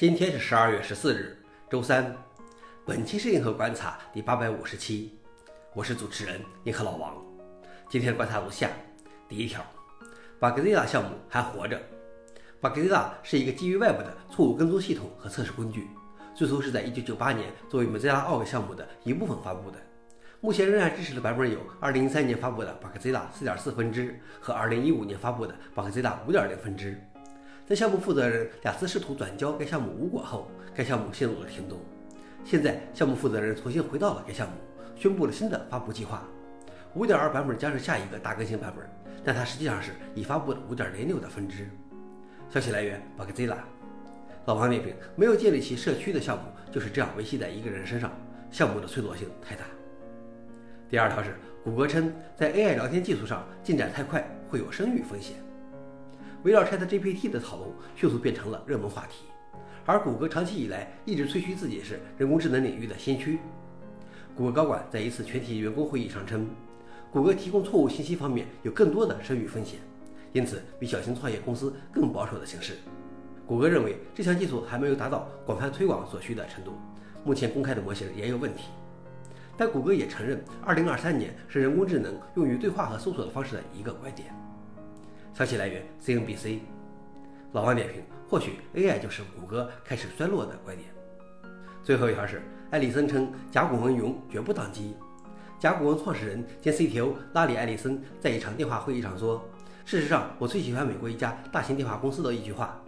今天是十二月十四日，周三。本期是银河观察第八百五十期，我是主持人银河老王。今天的观察如下：第一条，Bugzilla 项目还活着。Bugzilla 是一个基于 Web 的错误跟踪系统和测试工具，最初是在一九九八年作为 Mozilla Org 项目的一部分发布的。目前仍然支持的版本有二零一三年发布的 Bugzilla 四点四分支和二零一五年发布的 Bugzilla 五点零分支。在项目负责人两次试图转交该项目无果后，该项目陷入了停顿。现在，项目负责人重新回到了该项目，宣布了新的发布计划。5.2版本将是下一个大更新版本，但它实际上是已发布的5.06的分支。消息来源：Bugzilla。老王点评：没有建立起社区的项目就是这样维系在一个人身上，项目的脆弱性太大。第二条是，谷歌称在 AI 聊天技术上进展太快会有声誉风险。围绕 ChatGPT 的讨论迅速变成了热门话题，而谷歌长期以来一直吹嘘自己是人工智能领域的先驱。谷歌高管在一次全体员工会议上称，谷歌提供错误信息方面有更多的声誉风险，因此比小型创业公司更保守的形式。谷歌认为这项技术还没有达到广泛推广所需的程度，目前公开的模型也有问题。但谷歌也承认，2023年是人工智能用于对话和搜索的方式的一个拐点。消息来源：CNBC。老王点评：或许 AI 就是谷歌开始衰落的拐点。最后一条是，艾利森称甲骨文云绝不宕机。甲骨文创始人兼 CTO 拉里·艾利森在一场电话会议上说：“事实上，我最喜欢美国一家大型电话公司的一句话：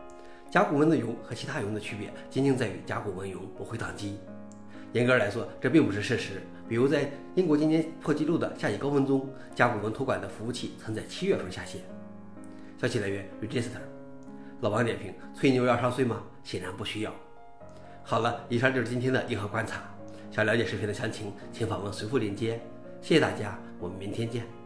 甲骨文的云和其他云的区别仅仅在于甲骨文云不会宕机。”严格来说，这并不是事实。比如，在英国今年破纪录的夏季高温中，甲骨文托管的服务器曾在七月份下线。消息来源：Register。老王点评：吹牛要上税吗？显然不需要。好了，以上就是今天的硬核观察。想了解视频的详情，请访问随附链接。谢谢大家，我们明天见。